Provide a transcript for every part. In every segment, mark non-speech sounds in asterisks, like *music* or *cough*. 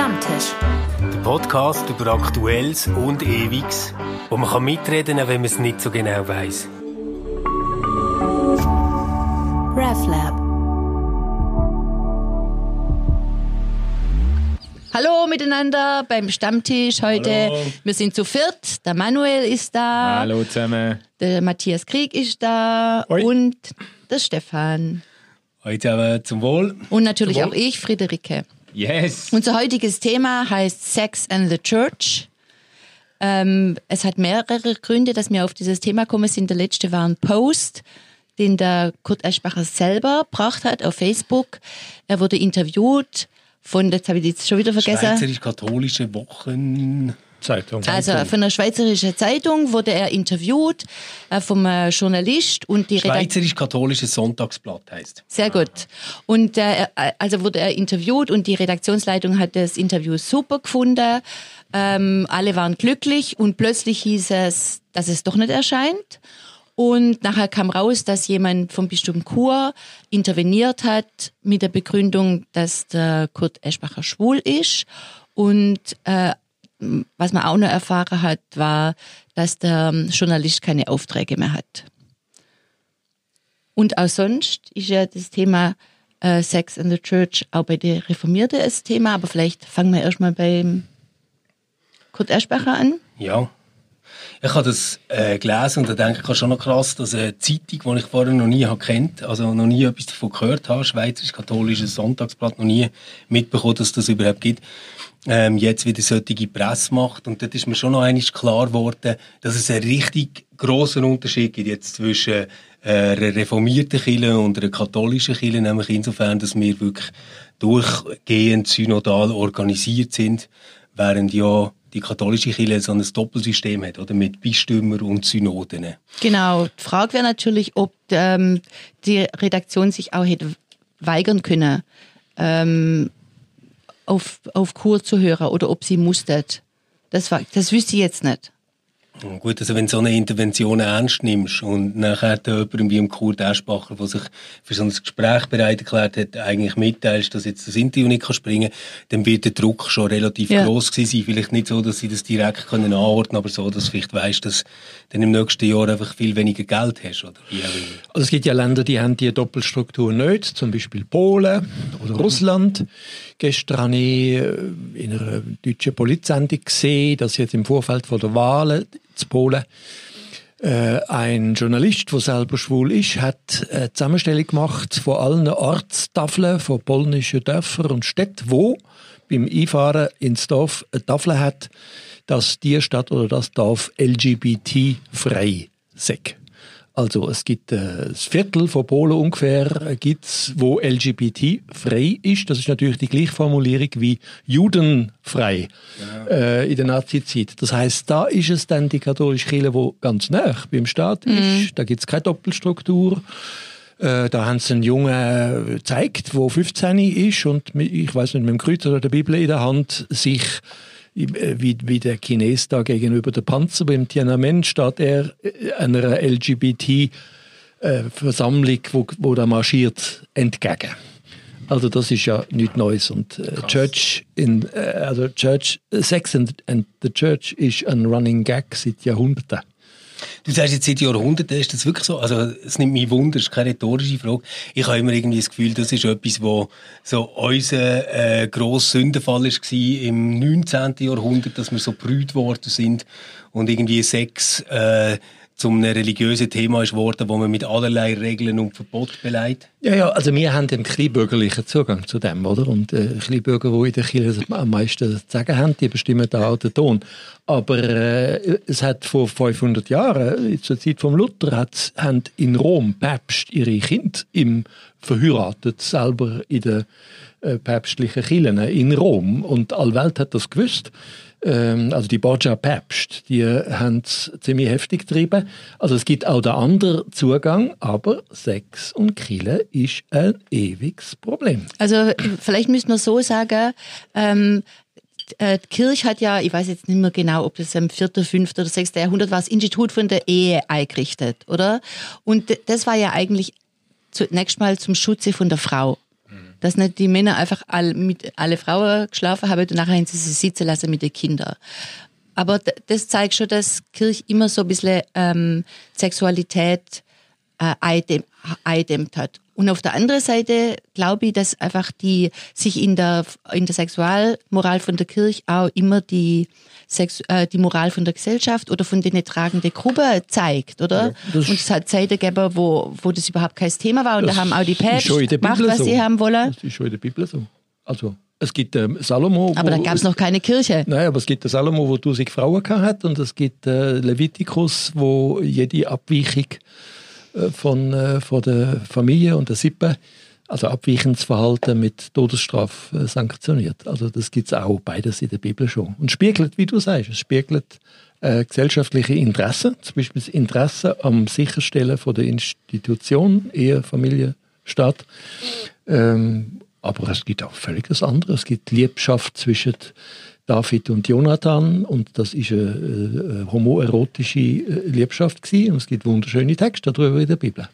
Stammtisch. Der Podcast über Aktuelles und Ewiges, wo man kann mitreden kann, wenn man es nicht so genau weiß. RefLab. Hallo miteinander beim Stammtisch heute. Hallo. Wir sind zu viert. Der Manuel ist da. Hallo zusammen. Der Matthias Krieg ist da. Hoi. Und der Stefan. Heute aber zum Wohl. Und natürlich Zum auch Wohl. ich, Friederike. Yes. Unser heutiges Thema heißt Sex and the Church. Ähm, es hat mehrere Gründe, dass wir auf dieses Thema kommen sind. Der letzte war ein Post, den der Kurt Eschbacher selber gebracht hat auf Facebook. Er wurde interviewt von, jetzt habe ich jetzt schon wieder vergessen. Schweizerisch-katholische Wochen. Zeitung. Also von einer schweizerischen Zeitung wurde er interviewt äh, vom äh, Journalist und die. Schweizerisch-katholisches Sonntagsblatt heißt. Sehr gut. Und äh, also wurde er interviewt und die Redaktionsleitung hat das Interview super gefunden. Ähm, alle waren glücklich und plötzlich hieß es, dass es doch nicht erscheint. Und nachher kam raus, dass jemand vom Bistum Chur interveniert hat mit der Begründung, dass der Kurt Eschbacher schwul ist. Und äh, was man auch noch erfahren hat, war, dass der Journalist keine Aufträge mehr hat. Und auch sonst ist ja das Thema äh, Sex in the Church auch bei den Reformierten ein Thema, aber vielleicht fangen wir erstmal beim Kurt Eschbacher an. Ja. Ich habe das äh, gelesen und da denke ich schon noch krass, dass eine Zeitung, die ich vorher noch nie habe kennt, also noch nie etwas davon gehört habe, Schweizerisch-katholisches Sonntagsblatt, noch nie mitbekommen, dass das überhaupt gibt, ähm, jetzt wieder solche Presse macht. Und dort ist mir schon noch einmal klar geworden, dass es einen richtig grossen Unterschied gibt jetzt zwischen äh, einer reformierten Kirche und einer katholischen Kirche, nämlich insofern, dass wir wirklich durchgehend synodal organisiert sind, während ja die katholische Kirche so ein Doppelsystem hat, oder mit Bistümern und Synoden. Genau. Die Frage wäre natürlich, ob ähm, die Redaktion sich auch hätte weigern können, ähm, auf, auf Kur zu hören oder ob sie musstet. Das, war, das wüsste ich jetzt nicht. Gut, also wenn du so eine Intervention ernst nimmst und nachher jemandem wie im Kurt Eschbacher, der sich für so ein Gespräch bereit erklärt hat, eigentlich mitteilst, dass jetzt das Interview nicht kann springen kann, dann wird der Druck schon relativ Ja. gross gewesen sein. Vielleicht nicht so, dass sie das direkt können anordnen aber so, dass du vielleicht weißt, dass du im nächsten Jahr einfach viel weniger Geld hast. Oder wie. Also es gibt ja Länder, die haben die Doppelstruktur nicht, zum Beispiel Polen oder Russland. Gestern habe ich äh, in einer deutschen Polizsendung gesehen, dass jetzt im Vorfeld von der Wahlen zu Polen äh, ein Journalist, der selber schwul ist, hat eine Zusammenstellung gemacht von allen Ortstafeln von polnischen Dörfern und Städten, wo beim Einfahren ins Dorf eine Tafel hat, dass die Stadt oder das Dorf LGBT-frei sei. Also es gibt äh, das Viertel von Polen ungefähr, äh, gibt's, wo LGBT frei ist. Das ist natürlich die gleiche Formulierung wie judenfrei äh, in der Nazizeit. Das heißt, da ist es dann die katholische Kirche, wo ganz nah beim Staat ist. Da gibt's keine Doppelstruktur. Äh, da haben sie einen Jungen äh, gezeigt, der 15 ist und mit, ich weiß nicht, mit dem Kreuz oder der Bibel in der Hand sich äh, wie, wie der Chines da gegenüber der Panzer beim Tiananmen steht er äh, einer LGBT-Versammlung, wo, wo da marschiert, entgegen. Also das ist ja nichts Neues und äh, Church in äh, also Church Sex and, and the Church ist ein Running Gag seit Jahrhunderten. Du sagst jetzt seit Jahrhunderten, ist das wirklich so? Also, es nimmt mich Wunder, das ist keine rhetorische Frage. Ich habe immer irgendwie das Gefühl, das ist etwas, wo so unser äh, grosser Sündenfall war im 19. Jahrhundert, dass wir so brüht worden sind und irgendwie Sex äh, zum einem religiösen Thema ist worden, wo man mit allerlei Regeln und Verboten beleidigt. Ja, ja, also wir haben den kleinbürgerlichen Zugang zu dem, oder? Und äh, Kleinbürger, die in der Kirche am meisten zu sagen haben, die bestimmen da auch den Ton. Aber äh, es hat vor 500 Jahren, äh, zur Zeit vom Luther, haben in Rom Päpste ihre Kinder im verheiratet, selber in den äh, päpstlichen Kirchen in Rom. Und all Welt hat das gewusst. Ähm, also die Borgia Päpst, die haben es ziemlich heftig getrieben. Also es gibt auch den anderen Zugang, aber Sex und Kille ist ein ewiges Problem. Also vielleicht müssen wir so sagen, ähm, äh, die Kirche hat ja, ich weiß jetzt nicht mehr genau, ob das im 4., 5. oder 6. Jahrhundert war, das Institut von der Ehe eingerichtet, oder? Und das war ja eigentlich zunächst mal zum Schutze von der Frau. Dass nicht die Männer einfach all, mit alle Frauen geschlafen haben und nachher sie sie sitzen lassen mit den Kindern. Aber das zeigt schon, dass Kirche immer so ein bisschen ähm, Sexualität äh, eindämmt hat. Und auf der anderen Seite glaube ich, dass einfach die sich in der in der Sexualmoral von der Kirche auch immer die Sex, äh, die Moral von der Gesellschaft oder von den tragenden Gruppe zeigt, oder? das- und es hat Zeiten gegeben, wo, wo das überhaupt kein Thema war und da haben auch die Päpste gemacht, was so. sie haben wollen. Das ist schon in der Bibel so. Also, es gibt ähm, Salomo. Aber da wo- gab es noch keine Kirche. Nein, aber es gibt den Salomo, wo 1000 Frauen hat und es gibt äh, Levitikus, wo jede Abweichung von, äh, von der Familie und der Sippe, also abweichendes Verhalten mit Todesstrafe äh, sanktioniert. Also das gibt es auch beides in der Bibel schon. Und spiegelt, wie du sagst, es spiegelt äh, gesellschaftliche Interessen, zum Beispiel das Interesse am Sicherstellen von der Institution, Ehe, Familie, Staat. Ähm, aber es gibt auch völlig das andere. Es gibt Liebschaft zwischen David und Jonathan und das ist eine, eine homoerotische äh, Liebschaft gewesen. und es gibt wunderschöne Texte darüber in der Bibel.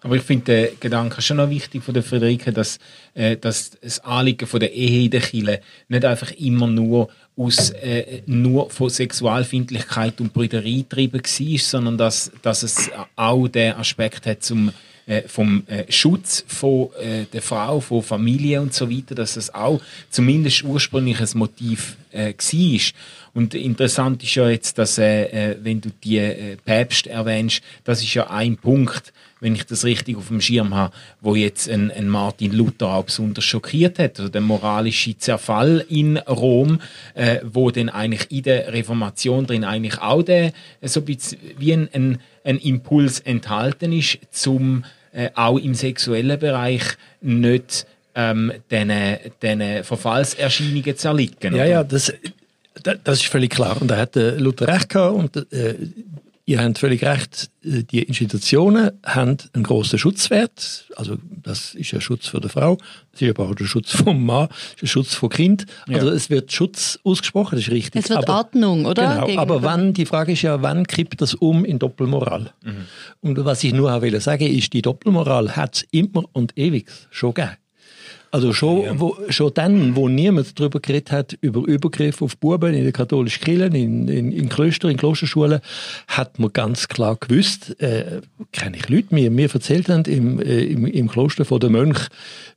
Aber ich finde den Gedanken schon noch wichtig von der Friederike, dass, äh, dass das Anliegen von der Ehe in der Kirche nicht einfach immer nur aus äh, nur von Sexualfindlichkeit und Brüderei getrieben war, sondern dass, dass es auch den Aspekt hat zum äh, vom äh, Schutz von äh, der Frau, von Familie und so weiter, dass es auch zumindest ursprünglich ein Motiv äh, war. Und interessant ist ja jetzt, dass, äh, äh, wenn du die äh, Päpste erwähnst, das ist ja ein Punkt, wenn ich das richtig auf dem Schirm habe, wo jetzt ein, ein Martin Luther auch besonders schockiert hat, also der moralische Zerfall in Rom, äh, wo dann eigentlich in der Reformation drin eigentlich auch der, äh, so ein bisschen wie ein, ein, ein Impuls enthalten ist, zum äh, auch im sexuellen Bereich nicht ähm, diesen diesen Verfallserscheinungen zu erliegen. Ja, ja, das, da- das ist völlig klar. Und da hat äh, Luther recht gehabt und äh, ihr habt völlig recht, äh, die Institutionen haben einen grossen Schutzwert. Also das ist ein Schutz für die Frau, das ist aber auch der Schutz vom Mann, das ist ein Schutz vom Kind. Also es wird Schutz ausgesprochen, das ist richtig. Es wird aber, Ordnung, oder? Genau, Gegenüber- aber wann, die Frage ist ja, wann kippt das um in Doppelmoral? Und was ich nur auch will sagen ist, die Doppelmoral hat es immer und ewig schon gegeben. Also schon, wo, schon dann, wo niemand darüber geredet hat, über Übergriffe auf Buben in den katholischen Kirchen, in, in, in Klöstern, in Klosterschulen, hat man ganz klar gewusst, äh, kenne ich Leute, mir, mir erzählt haben, im, äh, im, im Kloster von der Mönch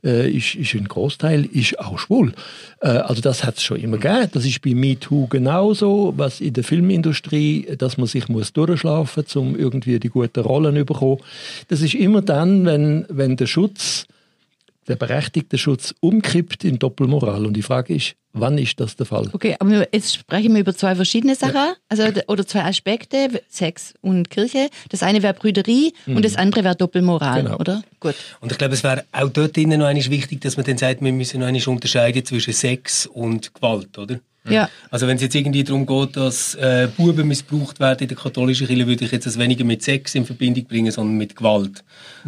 äh, ist, ist ein Großteil ist auch schwul. Äh, also das hat es schon immer gegeben. Das ist bei MeToo genauso, was in der Filmindustrie, dass man sich muss durchschlafen muss, um irgendwie die guten Rollen zu bekommen. Das ist immer dann, wenn, wenn der Schutz der berechtigte Schutz umkippt in Doppelmoral. Und die Frage ist, wann ist das der Fall? Okay, aber jetzt sprechen wir über zwei verschiedene Sachen, also d- oder zwei Aspekte, Sex und Kirche. Das eine wäre Brüderie und das andere wäre Doppelmoral, Genau. oder? Gut. Und ich glaube, es wäre auch dort drinnen noch wichtig, dass man dann sagt, wir müssen noch einmal unterscheiden zwischen Sex und Gewalt, oder? Ja. Also wenn es jetzt irgendwie darum geht, dass äh, Buben missbraucht werden in der katholischen Kirche, würde ich jetzt das weniger mit Sex in Verbindung bringen, sondern mit Gewalt.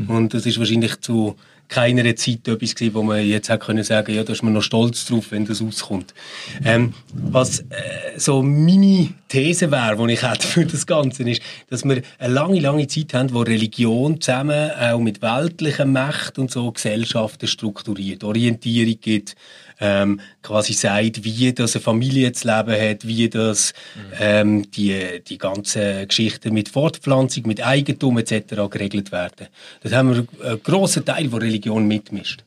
Und das ist wahrscheinlich zu keiner Zeit etwas gewesen, wo man jetzt hätte können sagen, ja, da ist man noch stolz drauf, wenn das rauskommt. Ähm, was äh, so meine These wäre, die ich hätte für das Ganze, ist, dass wir eine lange, lange Zeit haben, wo Religion zusammen auch mit weltlicher Macht und so Gesellschaften strukturiert, Orientierung gibt, ähm, quasi sagt, wie das eine Familie zu leben hat, wie das ähm, die, die ganzen Geschichten mit Fortpflanzung, mit Eigentum etc. geregelt werden. Das haben wir einen grossen Teil, wo Religion mitmischt.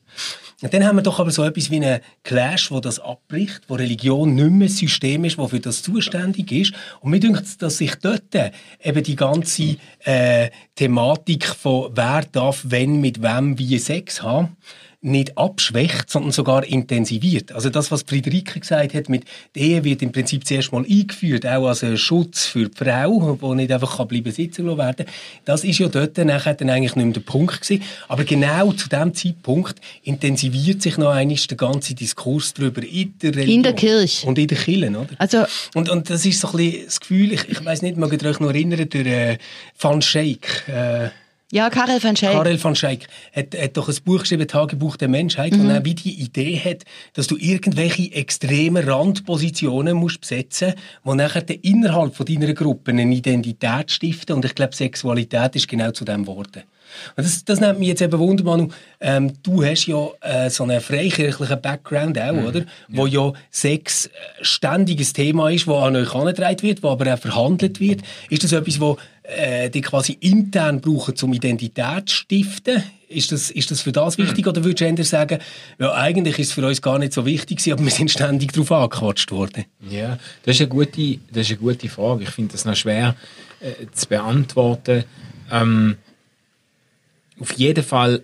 Und dann haben wir doch aber so etwas wie einen Clash, wo das abbricht, wo Religion nicht mehr ein System ist, wo für das zuständig ist. Und mir denkt, dass sich dort eben die ganze äh, Thematik von wer darf wenn mit wem wie Sex haben, nicht abschwächt, sondern sogar intensiviert. Also das, was Friederike gesagt hat, mit der Ehe wird im Prinzip zuerst mal eingeführt, auch als ein Schutz für die Frau, die nicht einfach kann bleiben sitzen werden. Das ist ja dort nachher dann eigentlich nicht mehr der Punkt gewesen. Aber genau zu dem Zeitpunkt intensiviert sich noch einmal der ganze Diskurs darüber in der Religion. In der Kirche. Und in der Kirche, oder? Also Und, und das ist so ein bisschen das Gefühl, ich, ich weiß nicht, ihr euch noch erinnern, der äh, Van Scheik, äh, ja, Karel van Scheik. Karel van Scheik hat, hat doch ein Buch geschrieben, Tagebuch der Menschheit, Mhm. wo er wie die Idee hat, dass du irgendwelche extremen Randpositionen musst besetzen, die nachher dann innerhalb von deiner Gruppe eine Identität stiften. Und ich glaube, Sexualität ist genau zu dem geworden. Und das, das nimmt mich jetzt eben Wunder, Manu. Ähm, du hast ja äh, so einen freikirchlichen Background auch, Mhm. oder? Wo ja Sex äh, ständiges Thema ist, wo an euch herangetragen wird, wo aber auch verhandelt wird. Ist das etwas, wo äh, die quasi intern brauchen, um Identität zu stiften? Ist das, ist das für das wichtig? Oder würdest du eher sagen, ja, eigentlich ist es für uns gar nicht so wichtig aber wir sind ständig darauf angequatscht worden? Ja, das ist eine gute, das ist eine gute Frage. Ich finde das noch schwer äh, zu beantworten. Ähm, auf jeden Fall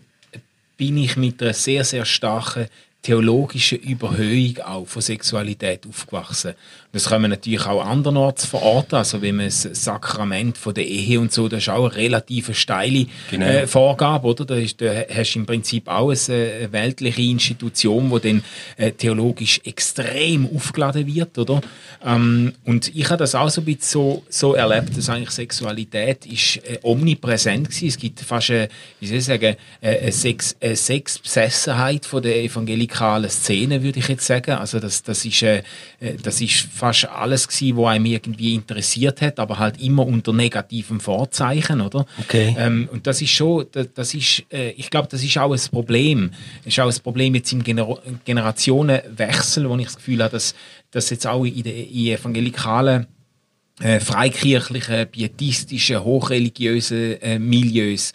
bin ich mit einer sehr, sehr starken theologischen Überhöhung auch von Sexualität aufgewachsen. Das können wir natürlich auch andernorts verorten, also wenn man das Sakrament von der Ehe und so, das ist auch eine relativ steile Genau. äh, Vorgabe, oder? Da, ist, da hast du im Prinzip auch eine, äh, weltliche Institution, die dann äh, theologisch extrem aufgeladen wird, oder? Ähm, und ich habe das auch so ein bisschen so, so erlebt, dass eigentlich Sexualität ist äh, omnipräsent gewesen. Es gibt fast eine, wie soll ich sagen, äh, eine, Sex, eine Sexbesessenheit von der evangelikalen Szene, würde ich jetzt sagen. Also das, das ist, äh, äh, das ist fast alles gewesen, was einem irgendwie interessiert hat, aber halt immer unter negativem Vorzeichen, oder? Okay. Ähm, und das ist schon, das, das ist, äh, ich glaube, das ist auch ein Problem. Das ist auch ein Problem jetzt im Gener Generationenwechsel, wo ich das Gefühl habe, dass, dass jetzt auch in, den in evangelikalen äh, freikirchlichen, pietistischen, hochreligiösen äh, Milieus,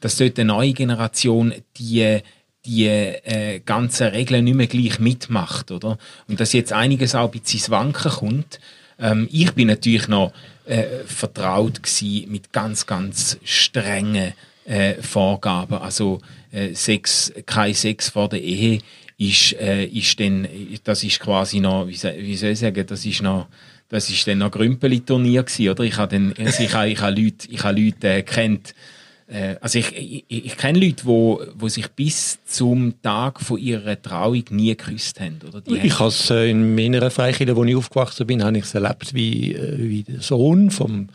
dass dort eine neue Generation die die äh, ganzen Regeln nicht mehr gleich mitmacht, oder? Und dass jetzt einiges auch ein bisschen Wanken kommt. Ähm, ich bin natürlich noch äh, vertraut mit ganz, ganz strengen äh, Vorgaben. Also äh, Sex, kein Sex vor der Ehe ist, äh, ist dann, das ist quasi noch, wie, soll- ich sagen, das ist noch das ist dann noch Grümpeli-Turnier gewesen, oder? Ich habe dann, also ich ich habe Leute, ich habe Leute äh, kennt, äh, also ich, ich, ich kenne Leute, wo, wo sich bis zum Tag von ihrer Trauung nie geküsst haben, oder? Die Ich habe es äh, in meiner Freikirche, wo ich aufgewachsen bin, habe ich es erlebt, wie, äh, wie der Sohn vom,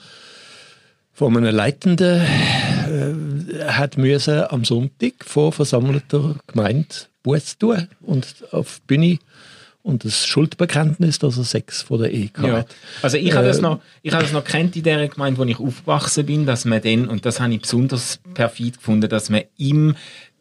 von einem Leitenden äh, hat müssen am Sonntag vor versammelter Gemeinde Buß tun und auf die Bühne und das Schuldbekenntnis, dass er Sex vor der Ehe Ja. hat. Also ich habe das Äh, noch, ich habe das noch kennt in der Gemeinde, wo ich aufgewachsen bin, dass man dann, und das habe ich besonders perfid gefunden, dass man im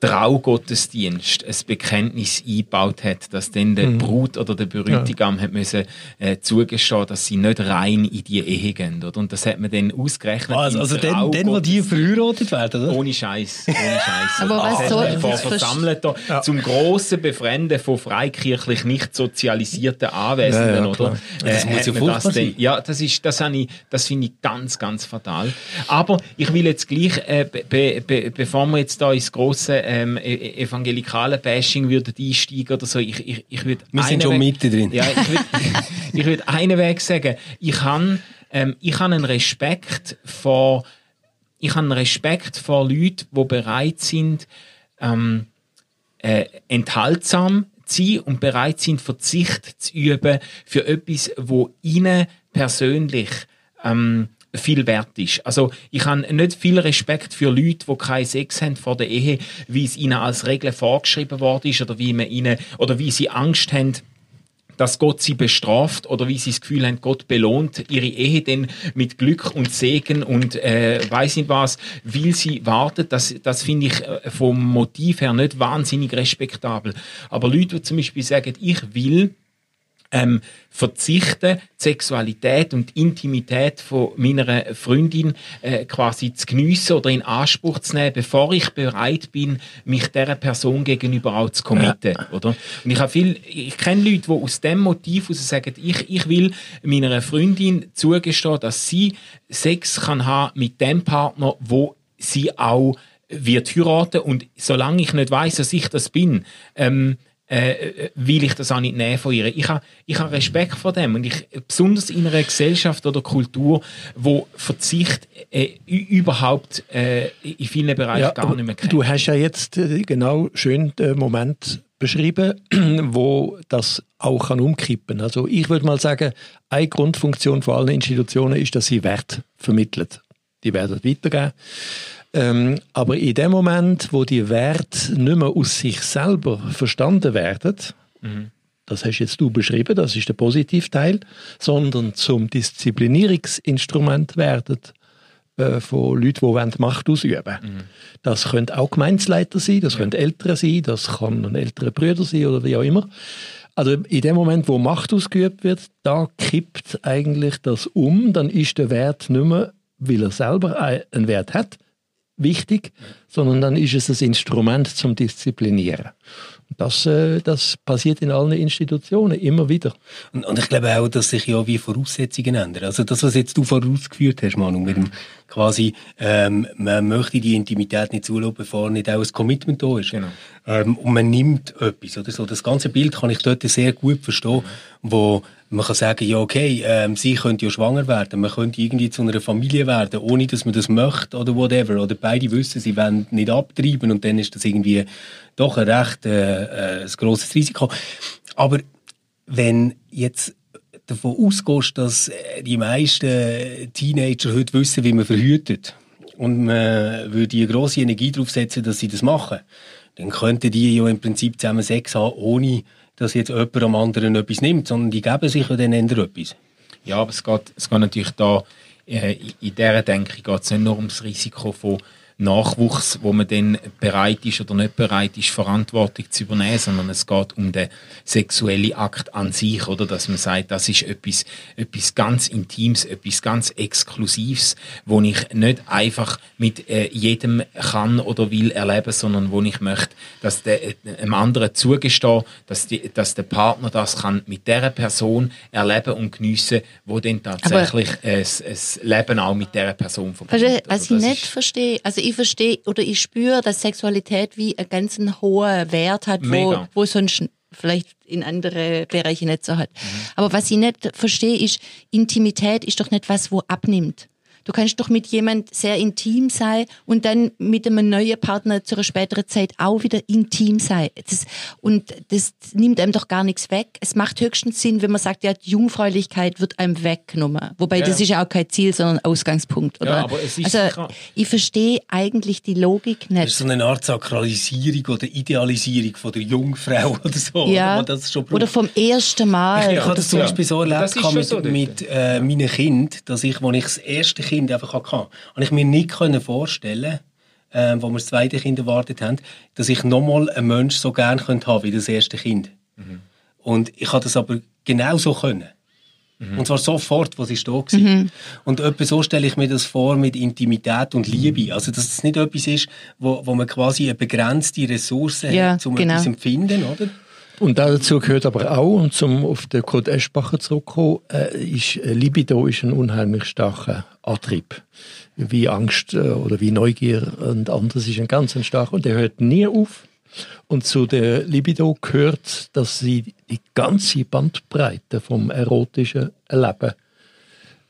Traugottesdienst ein Bekenntnis eingebaut hat, dass dann der Brut oder der Bräutigam hat müssen, äh, zugestehen, dass sie nicht rein in die Ehe gehen. Oder? Und das hat man dann ausgerechnet. Also, also dann, dann, wo die verheiratet werden, oder? Ohne Scheiß, ohne Scheiß. Aber was soll- vor Versammelter zum grossen Befremden von freikirchlich nicht sozialisierten Anwesenden, Ja, ja, oder? klar. Das muss ja furchtbar sein. Ja, das ist, das ich, das finde ich ganz, ganz fatal. Aber ich will jetzt gleich, äh, be, be, be, bevor wir jetzt da ins grosse ähm, e- evangelikale Bashing würden einsteigen oder so, ich, ich, ich würde Wir sind schon Weg- drin. Ja, ich würde *laughs* ich würd einen Weg sagen. Ich habe ähm, ich habe einen Respekt vor ich habe Respekt vor Leuten, die bereit sind, ähm, äh, enthaltsam zu sein und bereit sind, Verzicht zu üben für etwas, wo ihnen persönlich ähm, viel wert ist. Also ich habe nicht viel Respekt für Leute, die keinen Sex haben vor der Ehe, wie es ihnen als Regel vorgeschrieben worden ist oder wie man ihnen oder wie sie Angst haben, dass Gott sie bestraft oder wie sie das Gefühl haben, Gott belohnt ihre Ehe denn mit Glück und Segen und äh, weiß nicht was, will sie wartet. Das, das finde ich äh, vom Motiv her nicht wahnsinnig respektabel. Aber Leute, die zum Beispiel sagen, ich will ähm, verzichten, die Sexualität und Intimität von meiner Freundin äh, quasi zu geniessen oder in Anspruch zu nehmen, bevor ich bereit bin, mich dieser Person gegenüber auch zu committen, oder? Und ich habe viel, ich kenne Leute, die aus dem Motiv heraus sagen, ich, ich will meiner Freundin zugestehen, dass sie Sex kann haben mit dem Partner, wo sie auch wird heiraten und solange ich nicht weiß, dass ich das bin, ähm, äh, will ich das auch nicht nehmen von ihr. Ich habe ich ha Respekt vor dem und ich, besonders in einer Gesellschaft oder Kultur, wo Verzicht äh, überhaupt äh, in vielen Bereichen gar aber nicht mehr kennt. Du hast ja jetzt äh, genau schön den Moment beschrieben, *clears throat* wo das auch kann umkippen. Also ich würde mal sagen, eine Grundfunktion von allen Institutionen ist, dass sie Wert vermitteln. Die werden weitergeben. Ähm, aber in dem Moment, wo die Werte nicht mehr aus sich selber verstanden werden, das hast jetzt du beschrieben, das ist der Positivteil, sondern zum Disziplinierungsinstrument werden, äh, von Leuten, die Macht ausüben wollen. Mhm. Das können auch Gemeinsleiter sein, das ja. können Eltern sein, das kann ältere Brüder sein oder wie auch immer. Also in dem Moment, wo Macht ausgeübt wird, da kippt eigentlich das um, dann ist der Wert nicht mehr, weil er selber einen Wert hat, wichtig, sondern dann ist es ein Instrument zum Disziplinieren. Das, äh, das passiert in allen Institutionen immer wieder. Und, und, ich glaube auch, dass sich ja wie Voraussetzungen ändern. Also das, was jetzt du vorausgeführt hast, Manu, mit dem quasi, ähm, man möchte die Intimität nicht zulassen, bevor nicht auch ein Commitment da ist. Genau. Ähm, und man nimmt etwas oder so. Das ganze Bild kann ich dort sehr gut verstehen, wo man kann sagen, ja okay, ähm, sie könnte ja schwanger werden, man könnte irgendwie zu einer Familie werden, ohne dass man das möchte oder whatever. Oder beide wissen, sie wollen nicht abtreiben und dann ist das irgendwie doch ein recht äh, äh, ein grosses Risiko. Aber wenn jetzt davon ausgehst, dass äh, die meisten Teenager heute wissen, wie man verhütet und man würde eine grosse Energie darauf setzen, dass sie das machen, dann könnten die ja im Prinzip zusammen Sex haben, ohne dass jetzt jemand am anderen etwas nimmt, sondern die geben sich ja dann eher etwas. Ja, aber es geht, es geht natürlich da, äh, in dieser Denke geht es nicht nur ums Risiko von Nachwuchs, wo man dann bereit ist oder nicht bereit ist, Verantwortung zu übernehmen, sondern es geht um den sexuellen Akt an sich, oder dass man sagt, das ist etwas, etwas ganz Intimes, etwas ganz Exklusives, wo ich nicht einfach mit äh, jedem kann oder will erleben, sondern wo ich möchte, dass der, äh, einem anderen zugestehen, dass, die, dass der Partner das kann mit der Person erleben und geniessen, wo dann tatsächlich äh, das, Leben auch mit der Person verbindet. Was ich nicht verstehe, also ich verstehe oder ich spüre, dass Sexualität wie einen ganz hohen Wert hat, wo, wo sonst vielleicht in andere Bereiche nicht so hat. Mhm. Aber was ich nicht verstehe, ist, Intimität ist doch nicht was, wo abnimmt. Du kannst doch mit jemand sehr intim sein und dann mit einem neuen Partner zu einer späteren Zeit auch wieder intim sein. Das, und das nimmt einem doch gar nichts weg. Es macht höchstens Sinn, wenn man sagt, ja, die Jungfräulichkeit wird einem weggenommen. Wobei ja. das ist ja auch kein Ziel, sondern Ausgangspunkt. Oder? Ja, aber es ist also, ich verstehe eigentlich die Logik nicht. Das ist so eine Art Sakralisierung oder Idealisierung von der Jungfrau *laughs* oder so. Ja. Oder, oder vom ersten Mal. Ich, ich habe das zum Beispiel so erlebt mit, so mit äh, meinen Kindern, dass ich, als ich das erste Kind Kind einfach hatte. Und ich mir nicht vorstellen äh, wo wir das zweite Kind erwartet haben, dass ich nochmal einen Mensch so gerne könnte haben wie das erste Kind. Mhm. Und ich habe das aber genau so können. Mhm. Und zwar sofort, was ist da war. Mhm. Und etwa so stelle ich mir das vor mit Intimität und Liebe. Also, dass es nicht etwas ist, wo, wo man quasi eine begrenzte Ressource ja, hat, um genau. etwas empfinden, oder? Und dazu gehört aber auch, und zum auf den Kurt Eschbacher zurückkommen, äh, ist äh, Libido ist ein unheimlich starker Antrieb. Wie Angst äh, oder wie Neugier und anderes ist ein ganz ein starker und der hört nie auf. Und zu der Libido gehört, dass sie die ganze Bandbreite vom erotischen Leben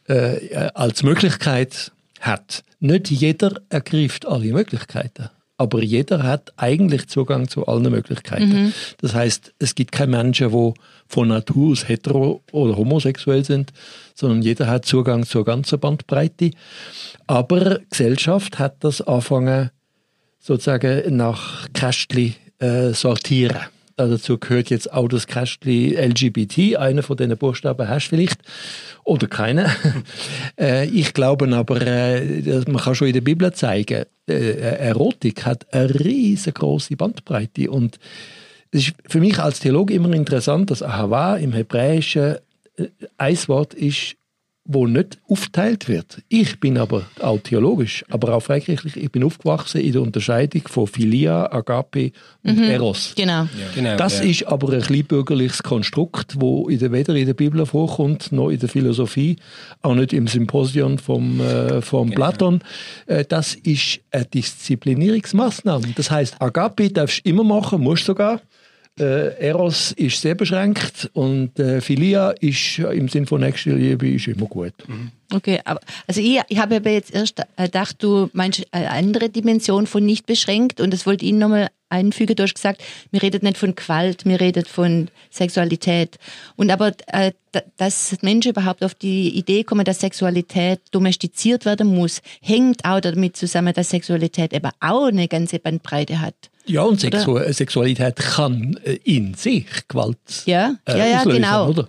äh, als Möglichkeit hat. Nicht jeder ergreift alle Möglichkeiten aber jeder hat eigentlich Zugang zu allen Möglichkeiten. Mhm. Das heißt, es gibt keine Menschen, die von Natur aus hetero oder homosexuell sind, sondern jeder hat Zugang zur ganzen Bandbreite. Aber Gesellschaft hat das angefangen, sozusagen nach Kästchen äh, sortieren. Dazu gehört jetzt auch das Kästchen LGBT. Einer von diesen Buchstaben hast du vielleicht. Oder keine. *laughs* äh, ich glaube aber, äh, man kann schon in der Bibel zeigen, äh, Erotik hat eine riesengroße Bandbreite. Und es ist für mich als Theologe immer interessant, dass Ahava im Hebräischen ein Wort ist, wo nicht aufteilt wird. Ich bin aber auch theologisch, aber auch freikirchlich, ich bin aufgewachsen in der Unterscheidung von Philia, Agape und mhm, Eros. Genau. Ja. genau das ja. ist aber ein kleinbürgerliches Konstrukt, wo in der, weder in der Bibel vorkommt, noch in der Philosophie, auch nicht im Symposion vom, äh, vom genau. Platon. Äh, das ist eine Disziplinierungsmaßnahme. Das heißt, Agape darfst du immer machen, musst sogar. Äh, Eros ist sehr beschränkt und äh, Philia ist im Sinne von nächster Liebe ist immer gut. Mhm. Okay, aber also ich, ich habe aber jetzt erst gedacht, du meinst eine andere Dimension von nicht beschränkt und das wollte ich nochmal einfügen. Du hast gesagt, wir redet nicht von Gewalt, wir redet von Sexualität. Und aber äh, dass Menschen überhaupt auf die Idee kommen, dass Sexualität domestiziert werden muss, hängt auch damit zusammen, dass Sexualität eben auch eine ganze Bandbreite hat. Ja, und Sexu Sexualität kann äh, in sich Gewalt Ja, äh, ja, ja, auslösen, genau. oder?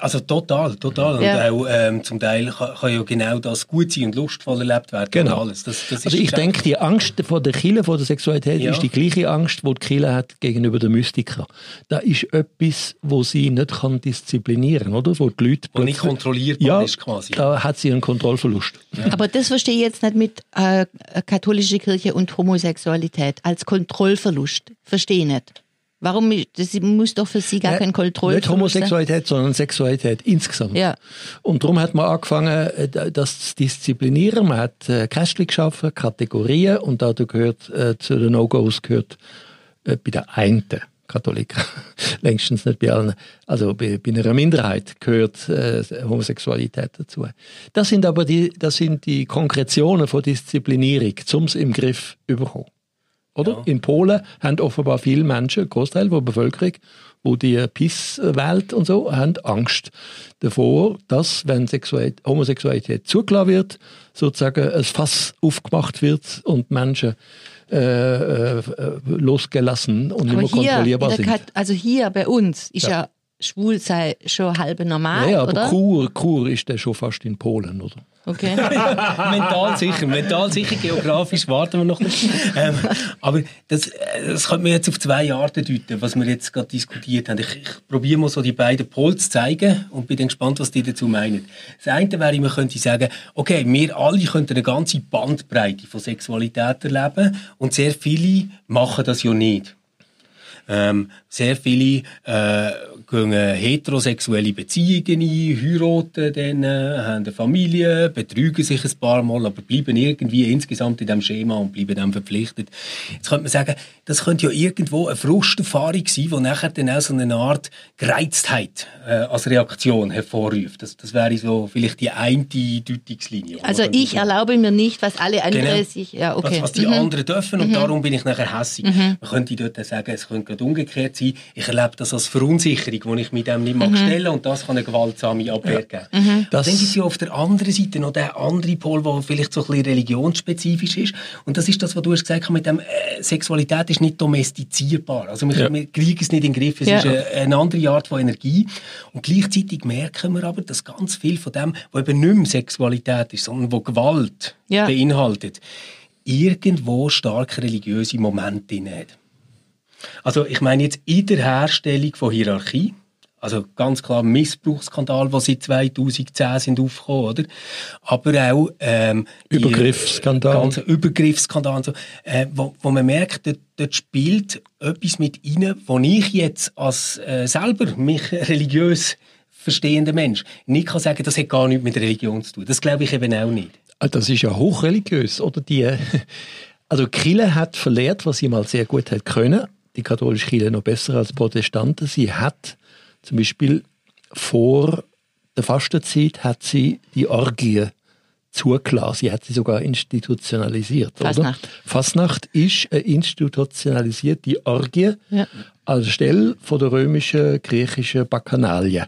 Also total, total. Ja. Und auch ähm, zum Teil kann, kann ja genau das gut sein und lustvoll erlebt werden. Genau. Und alles. Das, das ist Also ich denke, die Angst vor der Kille, vor der Sexualität, Ja. ist die gleiche Angst, die die Kille hat gegenüber den Mystiker. Da ist etwas, wo sie nicht kann disziplinieren, oder? Wo die Leute Wo nicht kontrollierbar ja, ist quasi. da hat sie einen Kontrollverlust. Aber das verstehe ich jetzt nicht mit äh, katholische Kirche und Homosexualität als Kontrollverlust. Verstehe ich nicht. Warum? Das muss doch für Sie gar Äh, kein Kontrollverlust Nicht Homosexualität, sondern Sexualität insgesamt. Ja. Und darum hat man angefangen, äh, das zu disziplinieren. Man hat äh, Kästchen geschaffen, Kategorien und da gehört äh, zu den No-Gos gehört äh, bei der einen Katholiker, *laughs* längstens nicht bei allen, also bei, bei einer Minderheit gehört äh, Homosexualität dazu. Das sind aber die, das sind die Konkretionen von Disziplinierung, um es im Griff zu bekommen. Oder? Ja. In Polen haben offenbar viele Menschen, ein Großteil der Bevölkerung, wo die PIS wählt und so, haben Angst davor, dass, wenn Sexualität, Homosexualität zugelassen wird, sozusagen ein Fass aufgemacht wird und Menschen äh, äh, losgelassen und Aber nicht mehr hier, kontrollierbar sind. Kat also hier bei uns ist Ja. ja, schwul sei schon halb normal, Ja, ja, aber oder? Chur, Chur ist der schon fast in Polen, oder? Okay. *laughs* mental sicher, mental sicher, geografisch warten wir noch nicht. *laughs* Ähm, aber das, äh, das könnte man jetzt auf zwei Arten deuten, was wir jetzt gerade diskutiert haben. Ich, ich probiere mal so die beiden Pole zu zeigen und bin dann gespannt, was die dazu meinen. Das eine wäre, man könnte sagen, okay, wir alle könnten eine ganze Bandbreite von Sexualität erleben und sehr viele machen das ja nicht. Ähm, sehr viele äh, gehen heterosexuelle Beziehungen ein, heiraten dann, äh, haben eine Familie, betrügen sich ein paar Mal, aber bleiben irgendwie insgesamt in diesem Schema und bleiben dem verpflichtet. Jetzt könnte man sagen, das könnte ja irgendwo eine Frusterfahrung sein, die nachher dann auch so eine Art Gereiztheit äh, als Reaktion hervorruft. Das, das wäre so vielleicht die eine Deutungslinie. Also ich erlaube mir nicht, was alle anderen Genau. sich... Ja, okay. was, was die Mhm. anderen dürfen und darum bin ich nachher hässig. Man könnte dort sagen, es könnte gerade umgekehrt sein. Ich erlebe das als Verunsicherung, die ich mit dem nicht mag stellen und das kann eine gewaltsame Abwehr geben. Das- Dann gibt es ja auf der anderen Seite noch den anderen Pol, der vielleicht so ein bisschen religionsspezifisch ist und das ist das, was du hast gesagt hast, mit dem äh, Sexualität ist nicht domestizierbar. Also wir, Ja. wir kriegen es nicht in den Griff, es Ja. ist eine, eine andere Art von Energie und gleichzeitig merken wir aber, dass ganz viel von dem, was eben nicht mehr Sexualität ist, sondern wo Gewalt Ja. beinhaltet, irgendwo stark religiöse Momente drin hat. Also ich meine jetzt in der Herstellung von Hierarchie, also ganz klar Missbrauchsskandal, die seit 2010 sind aufgekommen, oder? Aber auch ähm, Übergriffsskandal. Übergriffsskandal, so, äh, wo, wo man merkt, dort, dort spielt etwas mit rein, wo ich jetzt als äh, selber mich *laughs* religiös verstehender Mensch nicht kann sagen, das hat gar nichts mit Religion zu tun. Das glaube ich eben auch nicht. Ah, Das ist ja hochreligiös, oder? Die, *laughs* also Kirche hat verlehrt, was sie mal sehr gut hat können. Die katholische Kirche noch besser als Protestanten. Sie hat zum Beispiel vor der Fastenzeit hat sie die Orgie zugelassen. Sie hat sie sogar institutionalisiert. Fasnacht. Oder? Fasnacht ist eine institutionalisierte Orgie Ja. als Stelle von der römischen, griechischen Bakchanalie.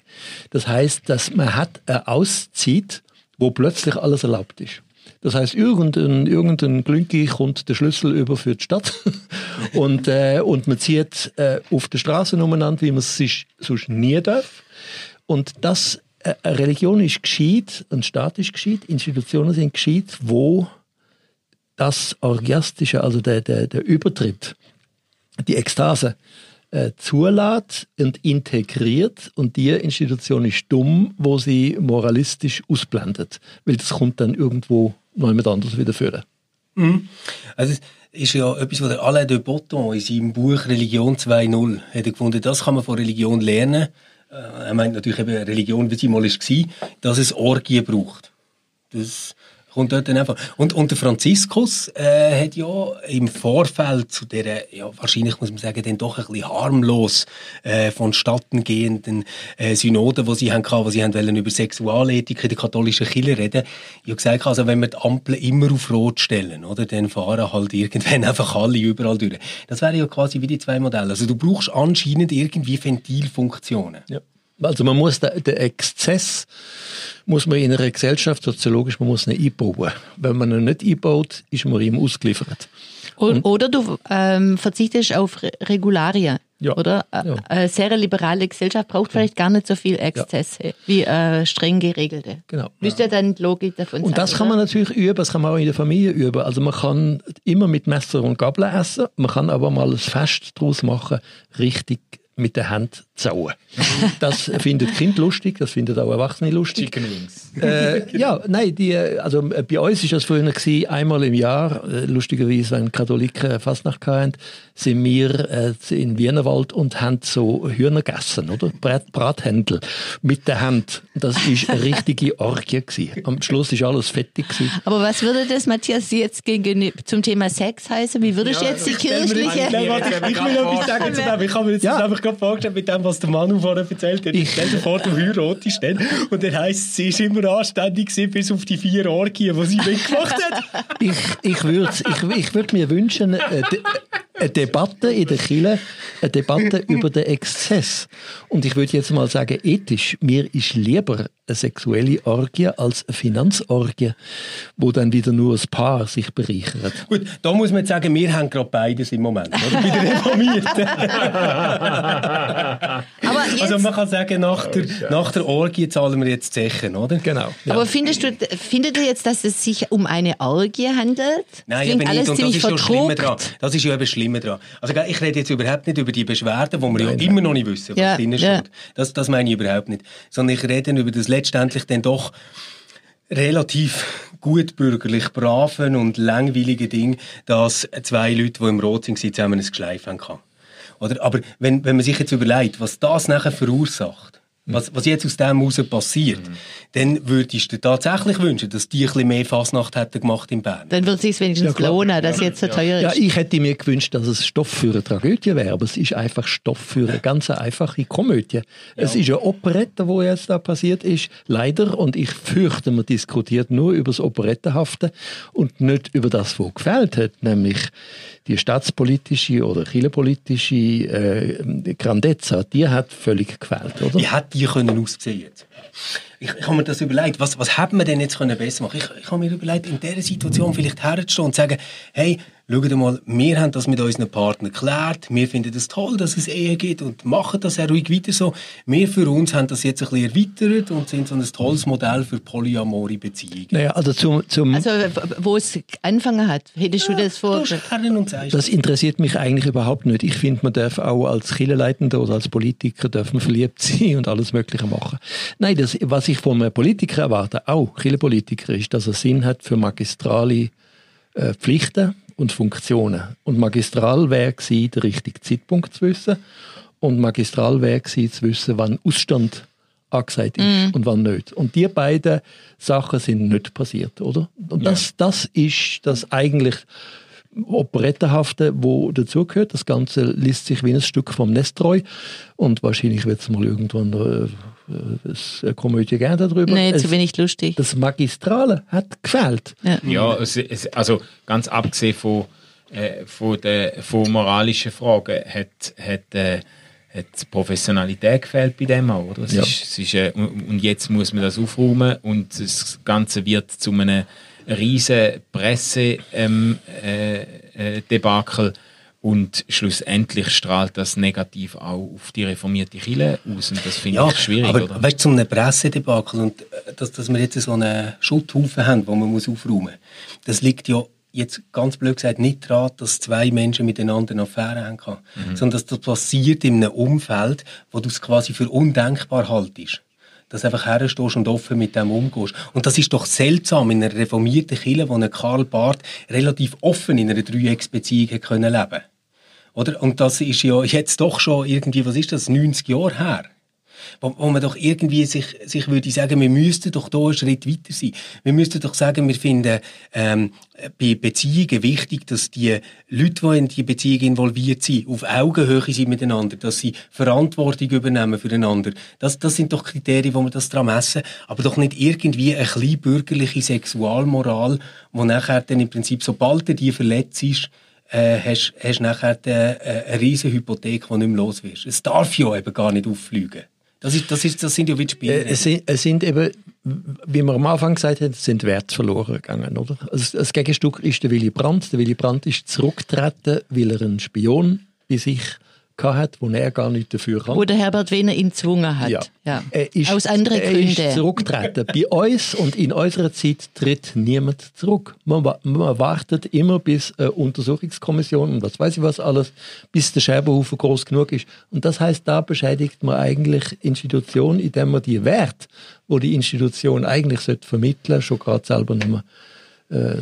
Das heißt, dass man hat eine Auszeit, wo plötzlich alles erlaubt ist. Das heißt, irgendein, irgendein Glünki kommt der Schlüssel über für die Stadt *laughs* und, äh, und man zieht äh, auf der Straße umeinander, wie man es sich sonst nie darf. Und das, äh, eine Religion ist gescheit, ein Staat ist gescheit, Institutionen sind gescheit, wo das Orgiastische, also der, der, der Übertritt, die Ekstase äh, zulässt und integriert und die Institution ist dumm, wo sie moralistisch ausblendet, weil das kommt dann irgendwo noch jemand anderes wieder führen. Also es ist ja etwas, was der Alain de Botton in seinem Buch Religion 2.0 hat gefunden, das kann man von Religion lernen. Äh, Er meint natürlich eben Religion, wie sie mal war, dass es Orgien braucht. Das kommt dort dann einfach. Und, und der Franziskus äh, hat ja im Vorfeld zu dieser, ja, wahrscheinlich muss man sagen, dann doch ein bisschen harmlos äh, vonstatten gehenden äh, Synoden, die sie gehabt, wo sie haben wollen über Sexualethik in der katholischen Kirche reden, ja gesagt, also wenn wir die Ampel immer auf Rot stellen, oder, dann fahren halt irgendwann einfach alle überall durch. Das wäre ja quasi wie die zwei Modelle. Also du brauchst anscheinend irgendwie Ventilfunktionen. Ja. Also man muss den, den Exzess muss man in einer Gesellschaft soziologisch man muss ihn einbauen. Wenn man ihn nicht einbaut, ist man ihm ausgeliefert. Und, oder du ähm, verzichtest auf Re Regularien. Ja. Oder? Ja. Eine sehr liberale Gesellschaft braucht vielleicht gar nicht so viel Exzesse wie äh, streng geregelte. Genau. Müsste ja dann die Logik davon sein. Und das kann oder? man natürlich üben, das kann man auch in der Familie üben. Also man kann immer mit Messer und Gabel essen, man kann aber mal ein Fest daraus machen, richtig mit der Hand zauen. Das findet Kind lustig, das findet auch Erwachsene lustig. Chicken Wings. Äh, ja, nein, die, also äh, bei uns ist das früher gewesen, einmal im Jahr, äh, lustigerweise, wenn Katholiken Fastnacht hatten, sind wir äh, in Wienerwald und haben so Hühner gegessen, oder? Brat, Brathändel mit der Hand. Das ist eine richtige Orgie gewesen. Am Schluss ist alles fettig gewesen. Aber was würde das, Matthias, jetzt gegen, zum Thema Sex heißen? Wie würdest du jetzt die kirchliche... Ich will etwas sagen zu dem. Ich habe mir jetzt Ja. einfach gerade vorgestellt mit dem, was der Manu vorher erzählt hat. Ich- Stell dir vor, du heiratest dann. Und dann heisst es, sie ist immer anständig gewesen, bis auf die vier Orgien, die sie mitgemacht hat. Ich, ich würde ich, ich würd mir wünschen, eine, De eine Debatte in der Kirche, eine Debatte über den Exzess. Und ich würde jetzt mal sagen, ethisch, mir ist lieber eine sexuelle Orgie als eine Finanzorgie, wo dann wieder nur ein Paar sich bereichert. Gut, da muss man jetzt sagen, wir haben gerade beides im Moment. Oder? Bei den Reformierten. Aber jetzt, Also man kann sagen, nach der, nach der Orgie zahlen wir jetzt Zechen, oder? Genau. aber findest du, findet ihr jetzt, dass es sich um eine Orgie handelt? Nein, Klingt eben alles nicht. Und das ziemlich ist ja das Schlimme dran. Das ist ja eben das Schlimme dran. Also ich rede jetzt überhaupt nicht über die Beschwerden, wo wir ja immer noch nicht wissen, was Ja, drin ja. steht. Das, das meine ich überhaupt nicht. Sondern ich rede über das letztendlich dann doch relativ gutbürgerlich braven und langweiligen Ding, dass zwei Leute, die im Rot sind, zusammen ein Geschleif haben kann. Oder? Aber wenn, wenn man sich jetzt überlegt, was das nachher verursacht, was, was jetzt aus dem heraus passiert, dann würdest du dir tatsächlich wünschen, dass die ein bisschen mehr Fasnacht hätten gemacht in Bern. Dann würde es sich wenigstens klar. lohnen, dass jetzt so teuer Ja, ist. ich hätte mir gewünscht, dass es Stoff für eine Tragödie wäre, aber es ist einfach Stoff für eine ganz einfache Komödie. Es ist eine Operette, wo jetzt da passiert ist, leider, und ich fürchte, man diskutiert nur über das Operettenhafte und nicht über das, was gefällt hat, nämlich die staatspolitische oder kirchenpolitische äh, Grandezza, die hat völlig gefällt, oder? Wie hätte die können aussehen jetzt? Ich, ich habe mir das überlegt, was, was hätte man denn jetzt können besser machen Ich, ich habe mir überlegt, in dieser Situation vielleicht herzustehen und zu sagen, hey, schaut mal, wir haben das mit unseren Partnern geklärt, wir finden es toll, dass es Ehe gibt und machen das auch ruhig weiter so. Wir für uns haben das jetzt ein bisschen erweitert und sind so ein tolles Modell für polyamore Beziehungen. Naja, also zum, zum Also, wo es angefangen hat, hättest du das Du und sagst, Das interessiert mich eigentlich überhaupt nicht. Ich finde, man darf auch als Kirchenleitender oder als Politiker darf man verliebt sein und alles Mögliche machen. Nein, das, was ich von einem Politiker erwarte, auch Kirchenpolitiker, ist, dass er Sinn hat für magistrale äh, Pflichten und Funktionen. Und magistral wäre gewesen, der richtige Zeitpunkt zu wissen. Und magistral wäre gewesen, zu wissen, wann Ausstand angesagt ist und wann nicht. Und die beiden Sachen sind nicht passiert, oder? Und das, das ist das eigentlich Operettenhafte, wo dazugehört. Das Ganze liest sich wie ein Stück vom Nestreu und wahrscheinlich wird es mal irgendwann äh, äh, eine Komödie geben darüber. Es, zu wenig lustig. das Magistrale hat gefehlt. Ja, es, es, also ganz abgesehen von, äh, von, der, von moralischen Fragen hat, hat, äh, hat die Professionalität gefällt bei dem auch, oder? Es Ja. ist, es ist, äh, und jetzt muss man das aufräumen und das Ganze wird zu einem riesen Presse ähm, äh, äh, Debakel und schlussendlich strahlt das negativ auch auf die reformierte Kirche aus und das finde Ja, ich schwierig, aber oder? weißt du, zum einem Pressedebakel und äh, dass, dass wir jetzt so einen Schutthaufen haben, den man muss aufräumen muss, das liegt ja jetzt ganz blöd gesagt nicht daran, dass zwei Menschen miteinander eine Affäre haben kann, sondern dass das passiert in einem Umfeld, wo du es quasi für undenkbar haltest. Dass du einfach herstehst und offen mit dem umgehst. Und das ist doch seltsam in einer reformierten Kirche, wo ein Karl Barth relativ offen in einer Dreiecksbeziehung leben oder? Und das ist ja jetzt doch schon irgendwie, was ist das, 90 Jahre her. Wo, wo man doch irgendwie sich, sich würde sagen, wir müssten doch da einen Schritt weiter sein. Wir müssten doch sagen, wir finden ähm, bei Beziehungen wichtig, dass die Leute, die in die Beziehung involviert sind, auf Augenhöhe sind miteinander, dass sie Verantwortung übernehmen füreinander. Das, das sind doch Kriterien, wo man das dran messen, aber doch nicht irgendwie eine klein bürgerliche Sexualmoral, wo nachher dann im Prinzip, sobald die verletzt ist, äh, hast, hast nachher äh, eine riesige Hypothek, die nicht mehr los wirst. Es darf ja eben gar nicht auffliegen Das, ist, das, ist, das sind ja wie die Spiele. Äh, es, sind, es sind eben, wie wir am Anfang gesagt haben, sind Werte verloren gegangen. Oder? Also das Gegenstück ist der Willy Brandt. Der Willy Brandt ist zurückgetreten, weil er einen Spion bei sich hat, wo er gar nicht dafür kann. Wo der Herbert Wehner ihn gezwungen hat. Ja. Ja. Er ist, Aus anderen er Gründen. ist zurückgetreten. Bei uns und in unserer Zeit tritt niemand zurück. Man, man wartet immer, bis eine Untersuchungskommission und das weiß ich was alles, bis der Scherbenhaufen groß genug ist. Und das heißt, da bescheidigt man eigentlich Institution, indem man die Werte, wo die Institution eigentlich sollte vermitteln, schon gerade selber nicht mehr äh,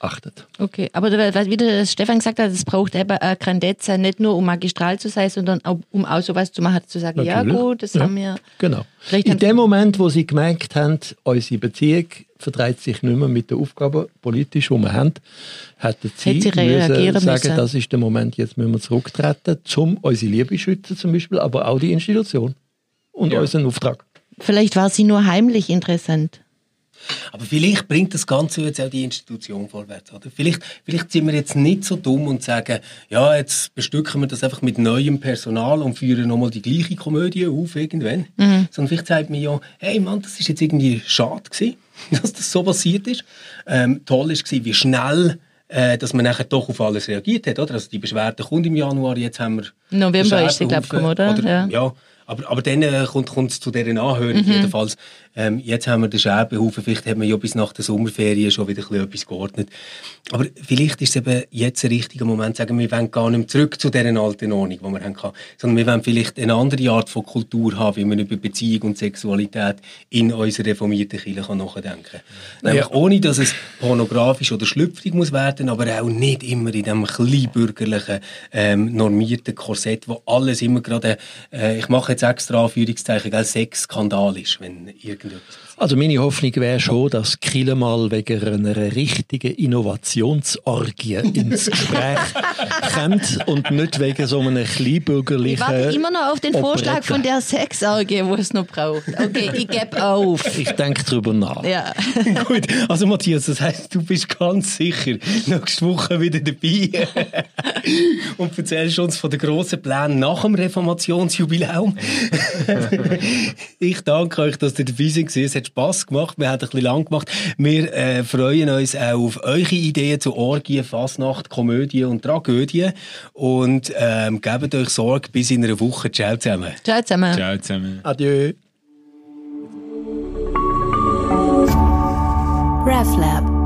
achtet. Okay, aber wie der Stefan gesagt hat, es braucht eben eine Grandezza, nicht nur um magistral zu sein, sondern auch, um auch sowas zu machen, zu sagen, ja Natürlich. gut, das Ja. haben wir. Genau. Vielleicht In dem Moment, wo sie gemerkt haben, unsere Beziehung vertreibt sich nicht mehr mit der Aufgabe politisch, die wir haben, hätten sie, Hätte sie reagieren müssen sagen, müssen. das ist der Moment, jetzt müssen wir zurücktreten, um unsere Liebe zu schützen zum Beispiel, aber auch die Institution und Ja. unseren Auftrag. Vielleicht war sie nur heimlich interessant. Aber vielleicht bringt das Ganze jetzt auch die Institution vorwärts. Oder? Vielleicht, vielleicht sind wir jetzt nicht so dumm und sagen, ja, jetzt bestücken wir das einfach mit neuem Personal und führen nochmal die gleiche Komödie auf irgendwann. Sondern vielleicht sagt man ja, hey Mann, das ist jetzt irgendwie schade gewesen, *laughs* dass das so passiert ist. Ähm, toll ist gewesen, wie schnell äh, dass man nachher doch auf alles reagiert hat. Oder? Also die Beschwerde kommt im Januar, jetzt haben wir... November ist sie, glaub ich, gekommen, oder? Ja. ja, aber, aber dann äh, kommt es zu dieser Anhörung jedenfalls. Ähm, jetzt haben wir den Scherbenhaufen, vielleicht haben wir ja bis nach der Sommerferien schon wieder ein etwas geordnet. Aber vielleicht ist es eben jetzt ein richtiger Moment, zu sagen wir wollen gar nicht mehr zurück zu dieser alten Ordnung, die wir haben gehabt, sondern wir wollen vielleicht eine andere Art von Kultur haben, wie man über Beziehung und Sexualität in unserer reformierten Kirche nachdenken kann. Nämlich ohne, dass es pornografisch oder schlüpfrig muss werden, aber auch nicht immer in dem kleinbürgerlichen, ähm, normierten Korsett, wo alles immer gerade, äh, ich mache jetzt extra Anführungszeichen, Sexskandal ist, wenn irgendetwas Also meine Hoffnung wäre schon, dass Kille mal wegen einer richtigen Innovationsorgie *laughs* ins Gespräch kommt und nicht wegen so einem kleinbürgerlichen Ich warte immer noch auf den Vorschlag Operette. von der Sexorgie, wo es noch braucht. Okay, *laughs* ich gebe auf. Ich denke darüber nach. Ja. *laughs* Gut, also Matthias, das heisst, du bist ganz sicher nächste Woche wieder dabei und erzählst uns von den grossen Plänen nach dem Reformationsjubiläum. ich danke euch, dass ihr dabei seid. Es hat Spass gemacht, wir haben ein bisschen lang gemacht. Wir äh, freuen uns auch auf eure Ideen zu Orgien, Fasnacht, Komödie und Tragödie und ähm, gebt euch Sorge bis in einer Woche. Ciao zusammen. Ciao zusammen. Ciao zusammen. Adieu. RefLab.